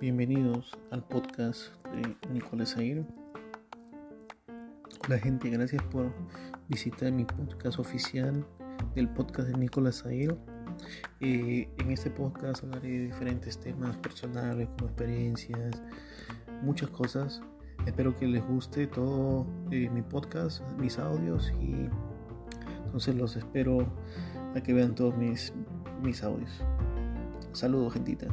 Bienvenidos al podcast de Nicolás Aguirre. Hola gente, gracias por visitar mi podcast oficial del podcast de Nicolás Aguirre. Eh, en este podcast hablaré de diferentes temas personales como experiencias, muchas cosas. Espero que les guste todo eh, mi podcast, mis audios y entonces los espero a que vean todos mis, mis audios. Saludos, gentita.